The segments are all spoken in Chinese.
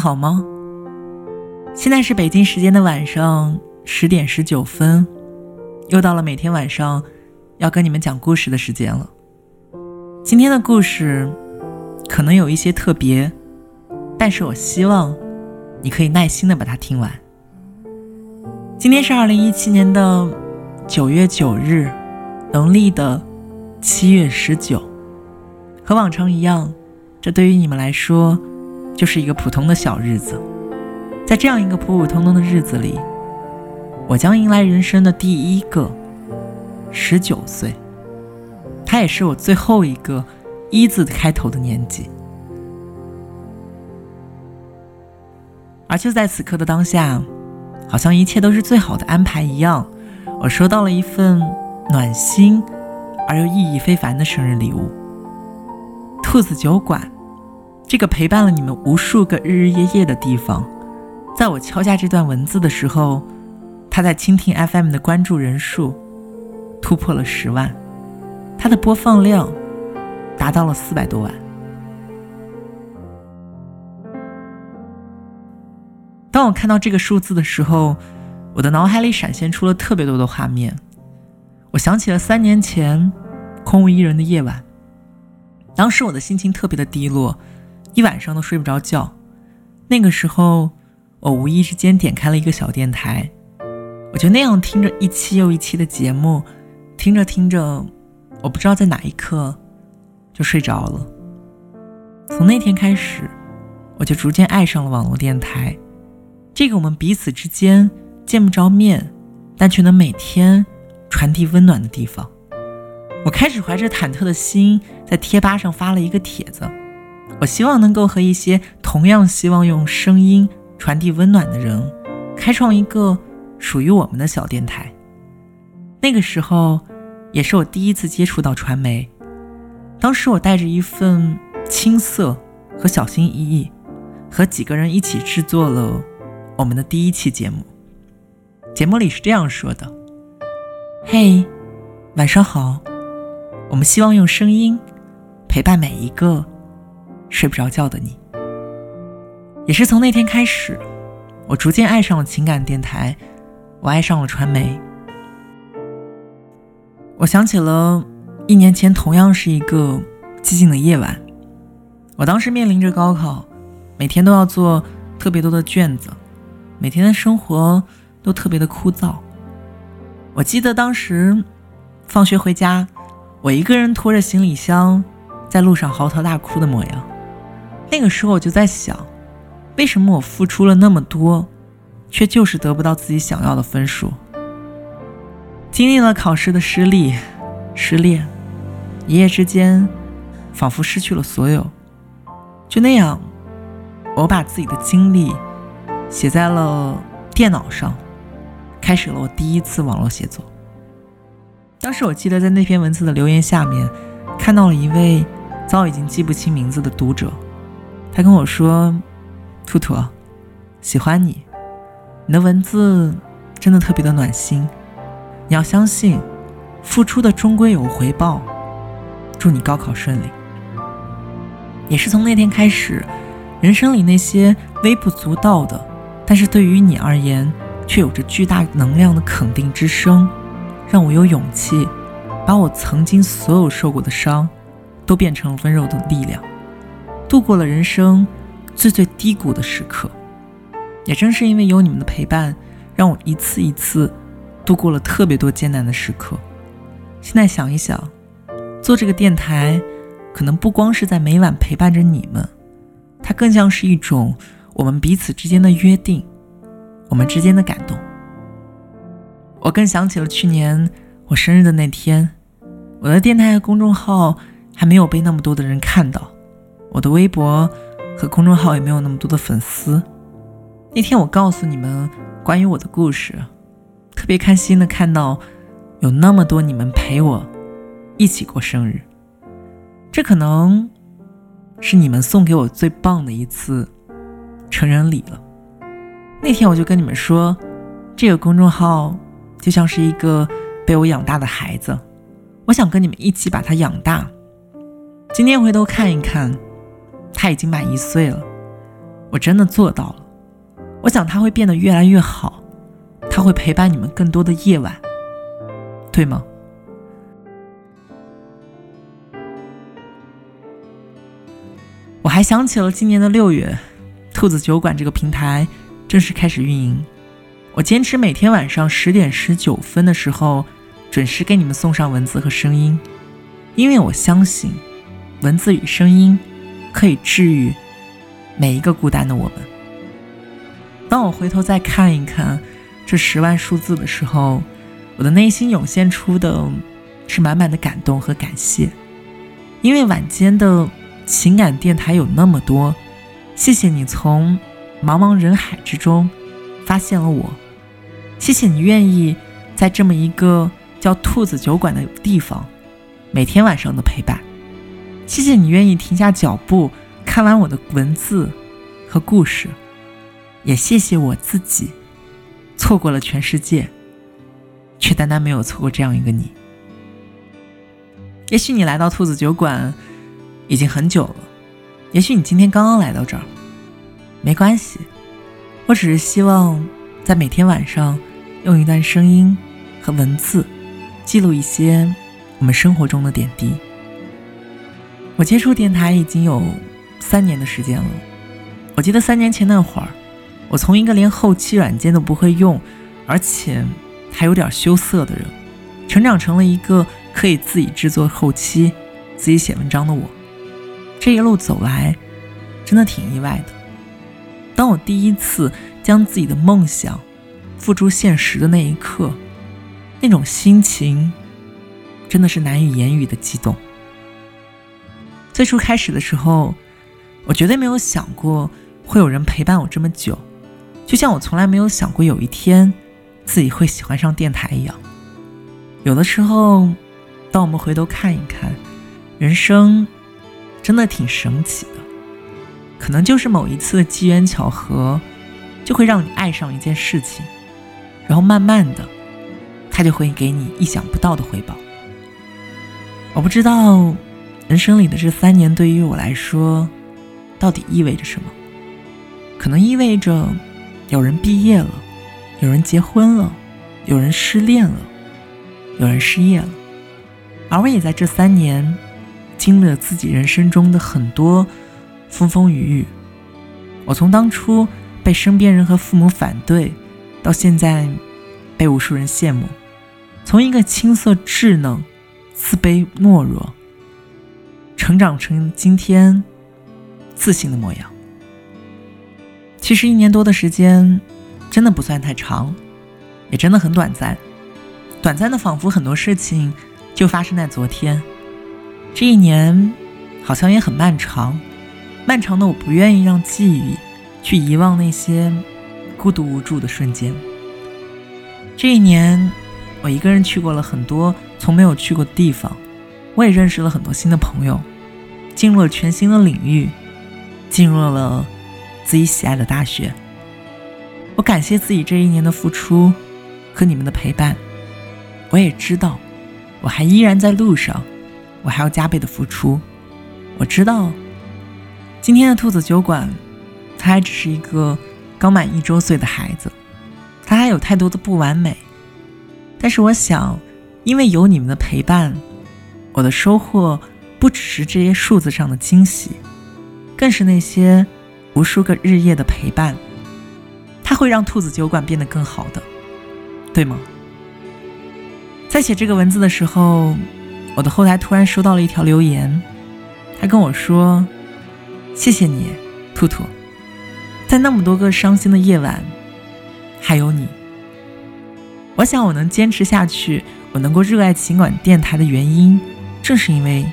好吗？现在是北京时间的晚上十点十九分，又到了每天晚上要跟你们讲故事的时间了。今天的故事可能有一些特别，但是我希望你可以耐心的把它听完。今天是二零一七年的九月九日，农历的七月十九，和往常一样，这对于你们来说就是一个普通的小日子。在这样一个普普通通的日子里，我将迎来人生的第一个十九岁，它也是我最后一个一字开头的年纪。而就在此刻的当下，好像一切都是最好的安排一样，我收到了一份暖心而又意义非凡的生日礼物——兔子酒馆，这个陪伴了你们无数个日日夜夜的地方。在我敲下这段文字的时候，他在蜻蜓 FM 的关注人数突破了十万，它的播放量达到了四百多万。当我看到这个数字的时候，我的脑海里闪现出了特别多的画面。我想起了三年前空无一人的夜晚，当时我的心情特别的低落，一晚上都睡不着觉。那个时候。我无意之间点开了一个小电台，我就那样听着一期又一期的节目，听着听着，我不知道在哪一刻就睡着了。从那天开始，我就逐渐爱上了网络电台，这个我们彼此之间见不着面，但却能每天传递温暖的地方。我开始怀着忐忑的心，在贴吧上发了一个帖子，我希望能够和一些同样希望用声音。传递温暖的人，开创一个属于我们的小电台。那个时候，也是我第一次接触到传媒。当时我带着一份青涩和小心翼翼，和几个人一起制作了我们的第一期节目。节目里是这样说的：“嘿，晚上好，我们希望用声音陪伴每一个睡不着觉的你。”也是从那天开始，我逐渐爱上了情感电台，我爱上了传媒。我想起了一年前同样是一个寂静的夜晚，我当时面临着高考，每天都要做特别多的卷子，每天的生活都特别的枯燥。我记得当时放学回家，我一个人拖着行李箱在路上嚎啕大哭的模样。那个时候我就在想。为什么我付出了那么多，却就是得不到自己想要的分数？经历了考试的失利、失恋，一夜之间，仿佛失去了所有。就那样，我把自己的经历写在了电脑上，开始了我第一次网络写作。当时我记得在那篇文字的留言下面，看到了一位早已经记不清名字的读者，他跟我说。兔兔，喜欢你，你的文字真的特别的暖心。你要相信，付出的终归有回报。祝你高考顺利。也是从那天开始，人生里那些微不足道的，但是对于你而言却有着巨大能量的肯定之声，让我有勇气把我曾经所有受过的伤，都变成温柔的力量，度过了人生。最最低谷的时刻，也正是因为有你们的陪伴，让我一次一次度过了特别多艰难的时刻。现在想一想，做这个电台，可能不光是在每晚陪伴着你们，它更像是一种我们彼此之间的约定，我们之间的感动。我更想起了去年我生日的那天，我的电台和公众号还没有被那么多的人看到，我的微博。和公众号也没有那么多的粉丝。那天我告诉你们关于我的故事，特别开心的看到有那么多你们陪我一起过生日，这可能是你们送给我最棒的一次成人礼了。那天我就跟你们说，这个公众号就像是一个被我养大的孩子，我想跟你们一起把它养大。今天回头看一看。他已经满一岁了，我真的做到了。我想他会变得越来越好，他会陪伴你们更多的夜晚，对吗？我还想起了今年的六月，兔子酒馆这个平台正式开始运营。我坚持每天晚上十点十九分的时候准时给你们送上文字和声音，因为我相信文字与声音可以治愈每一个孤单的我们。当我回头再看一看这十万数字的时候，我的内心涌现出的是满满的感动和感谢，因为晚间的。情感电台有那么多，谢谢你从茫茫人海之中发现了我，谢谢你愿意在这么一个叫兔子酒馆的地方每天晚上的陪伴，谢谢你愿意停下脚步看完我的文字和故事，也谢谢我自己错过了全世界，却单单没有错过这样一个你。也许你来到兔子酒馆。已经很久了，也许你今天刚刚来到这儿，没关系。我只是希望在每天晚上用一段声音和文字记录一些我们生活中的点滴。我接触电台已经有三年的时间了。我记得三年前那会儿，我从一个连后期软件都不会用，而且还有点羞涩的人，成长成了一个可以自己制作后期、自己写文章的我。这一路走来，真的挺意外的。当我第一次将自己的梦想付诸现实的那一刻，那种心情真的是难以言语的激动。最初开始的时候，我绝对没有想过会有人陪伴我这么久，就像我从来没有想过有一天自己会喜欢上电台一样。有的时候，当我们回头看一看，人生。真的挺神奇的，可能就是某一次的机缘巧合，就会让你爱上一件事情，然后慢慢的，它就会给你意想不到的回报。我不知道人生里的这三年对于我来说，到底意味着什么？可能意味着有人毕业了，有人结婚了，有人失恋了，有人失业了，而我也在这三年。经历了自己人生中的很多风风雨雨，我从当初被身边人和父母反对，到现在被无数人羡慕，从一个青涩稚嫩、自卑懦弱，成长成今天自信的模样。其实一年多的时间，真的不算太长，也真的很短暂，短暂的仿佛很多事情就发生在昨天。这一年，好像也很漫长，漫长的我不愿意让记忆去遗忘那些孤独无助的瞬间。这一年，我一个人去过了很多从没有去过的地方，我也认识了很多新的朋友，进入了全新的领域，进入了自己喜爱的大学。我感谢自己这一年的付出和你们的陪伴，我也知道，我还依然在路上。我还要加倍的付出。我知道，今天的兔子酒馆，他还只是一个刚满一周岁的孩子，他还有太多的不完美。但是我想，因为有你们的陪伴，我的收获不只是这些数字上的惊喜，更是那些无数个日夜的陪伴。它会让兔子酒馆变得更好的，对吗？在写这个文字的时候。我的后台突然收到了一条留言，他跟我说：“谢谢你，兔兔，在那么多个伤心的夜晚，还有你。我想我能坚持下去，我能够热爱情感电台的原因，正是因为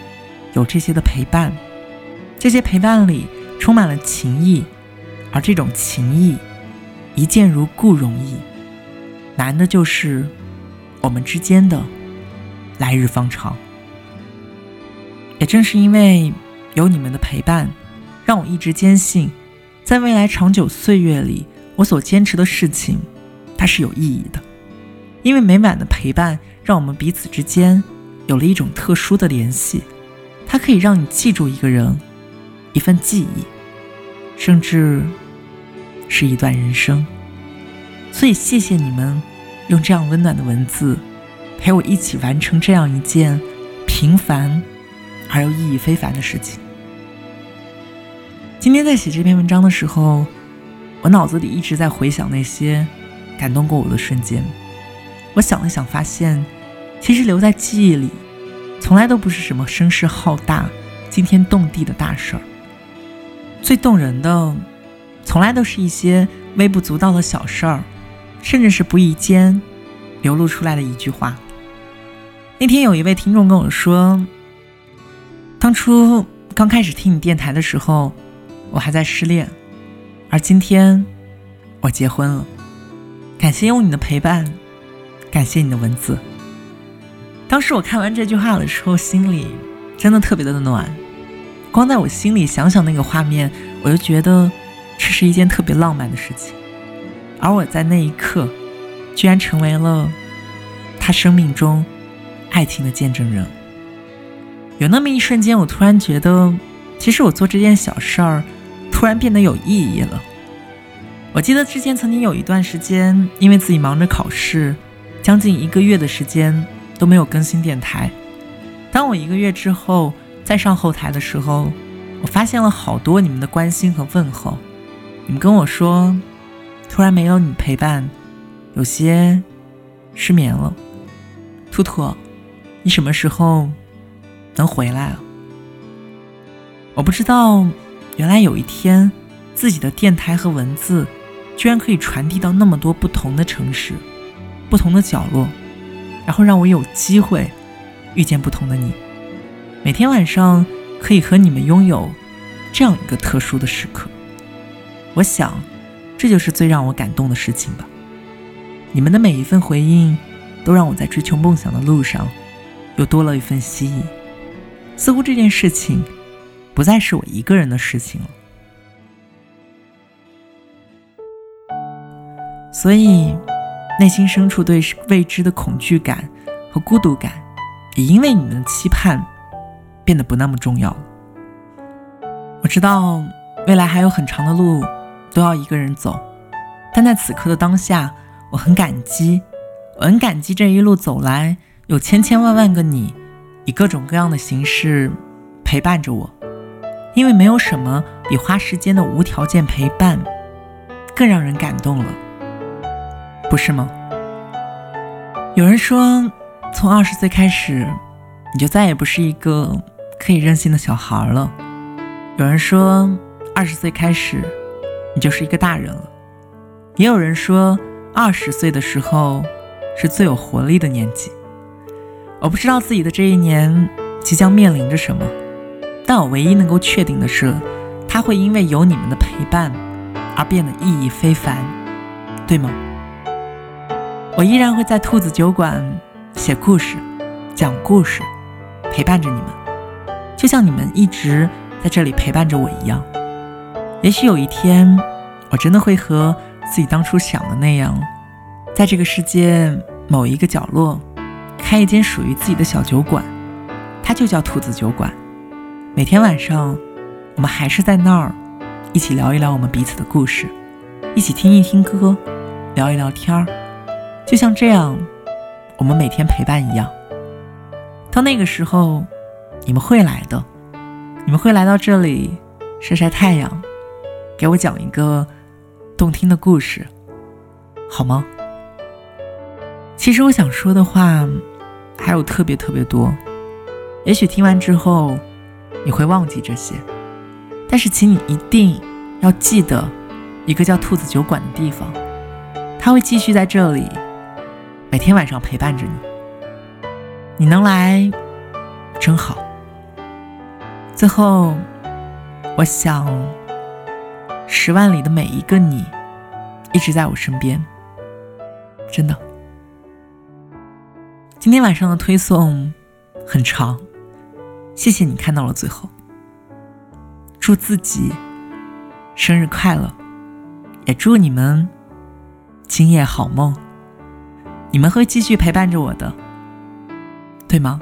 有这些的陪伴。这些陪伴里充满了情谊，而这种情谊，一见如故容易，难的就是我们之间的来日方长。”也正是因为有你们的陪伴，让我一直坚信，在未来长久岁月里，我所坚持的事情，它是有意义的。因为每晚的陪伴，让我们彼此之间有了一种特殊的联系，它可以让你记住一个人，一份记忆，甚至是一段人生。所以，谢谢你们用这样温暖的文字陪我一起完成这样一件平凡而又意义非凡的事情。今天在写这篇文章的时候，我脑子里一直在回想那些感动过我的瞬间。我想了想，发现其实留在记忆里，从来都不是什么声势浩大、惊天动地的大事儿。最动人的，从来都是一些微不足道的小事儿。甚至是不意间流露出来的一句话。那天有一位听众跟我说：“当初刚开始听你电台的时候，我还在失恋，而今天我结婚了。感谢有你的陪伴，感谢你的文字。”当时我看完这句话的时候，心里真的特别的暖。光在我心里想想那个画面，我就觉得这是一件特别浪漫的事情。而我在那一刻，居然成为了他生命中爱情的见证人。有那么一瞬间，我突然觉得，其实我做这件小事儿，突然变得有意义了。我记得之前曾经有一段时间，因为自己忙着考试，将近一个月的时间都没有更新电台。当我一个月之后再上后台的时候，我发现了好多你们的关心和问候。你们跟我说。突然没有你陪伴，有些失眠了。兔兔，你什么时候能回来啊？我不知道，原来有一天，自己的电台和文字，居然可以传递到那么多不同的城市、不同的角落，然后让我有机会遇见不同的你。每天晚上可以和你们拥有这样一个特殊的时刻，我想。这就是最让我感动的事情吧。你们的每一份回应，都让我在追求梦想的路上，又多了一份希冀。似乎这件事情，不再是我一个人的事情了。所以，内心深处对未知的恐惧感和孤独感，也因为你们的期盼，变得不那么重要了。我知道，未来还有很长的路。都要一个人走，但在此刻的当下，我很感激，我很感激这一路走来有千千万万个你，以各种各样的形式陪伴着我。因为没有什么比花时间的无条件陪伴更让人感动了，不是吗？有人说，从二十岁开始，你就再也不是一个可以任性的小孩了。有人说，二十岁开始。你就是一个大人了。也有人说，二十岁的时候是最有活力的年纪。我不知道自己的这一年即将面临着什么，但我唯一能够确定的是，它会因为有你们的陪伴而变得意义非凡，对吗？我依然会在兔子酒馆写故事、讲故事，陪伴着你们，就像你们一直在这里陪伴着我一样。也许有一天，我真的会和自己当初想的那样，在这个世界某一个角落，开一间属于自己的小酒馆，它就叫兔子酒馆。每天晚上，我们还是在那儿，一起聊一聊我们彼此的故事，一起听一听歌，聊一聊天儿，就像这样，我们每天陪伴一样。到那个时候，你们会来的，你们会来到这里晒晒太阳。给我讲一个动听的故事，好吗？其实我想说的话还有特别特别多，也许听完之后你会忘记这些，但是请你一定要记得一个叫兔子酒馆的地方，它会继续在这里每天晚上陪伴着你。你能来真好。最后，我想。十万里的每一个你，一直在我身边，真的。今天晚上的推送很长，谢谢你看到了最后。祝自己生日快乐，也祝你们今夜好梦。你们会继续陪伴着我的，对吗？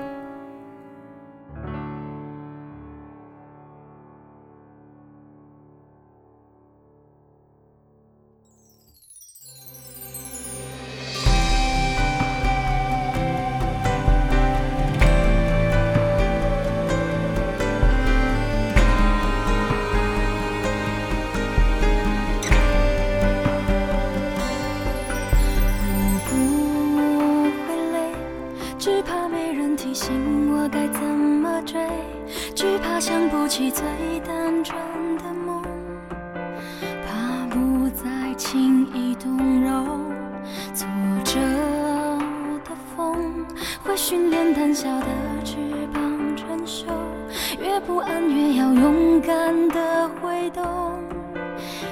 越不安越要勇敢的挥动，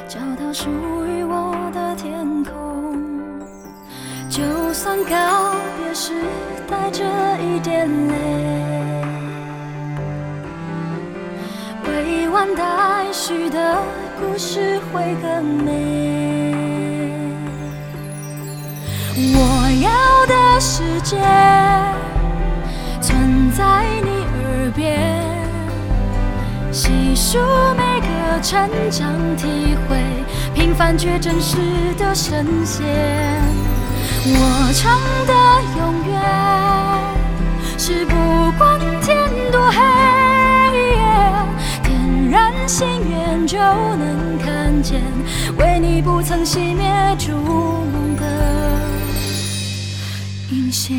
找到属于我的天空。就算告别时带着一点泪，未完待续的故事会更美。我要的世界存在你耳边，细数每个成长体会，平凡却真实的神仙。我唱的永远是不管天多黑，点燃心愿就能看见，为你不曾熄灭烛光的引线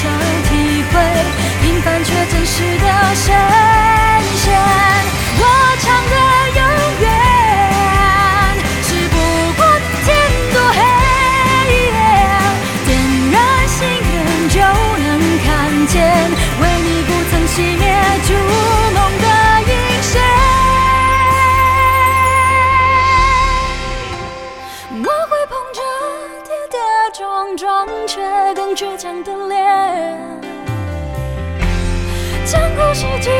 想体会平凡却真实的神仙。我唱的永远，是不管天多黑，点燃心愿就能看见，为你不曾熄灭烛梦的引线。我会捧着跌跌撞撞却更倔强的。是继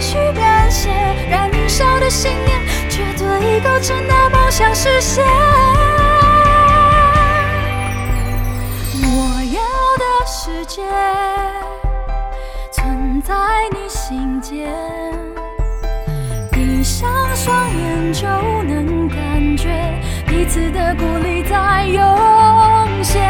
续编写燃烧的信念，绝对够撑到梦想实现。我要的世界存在你心间，闭上双眼就能感觉彼此的鼓励在涌现。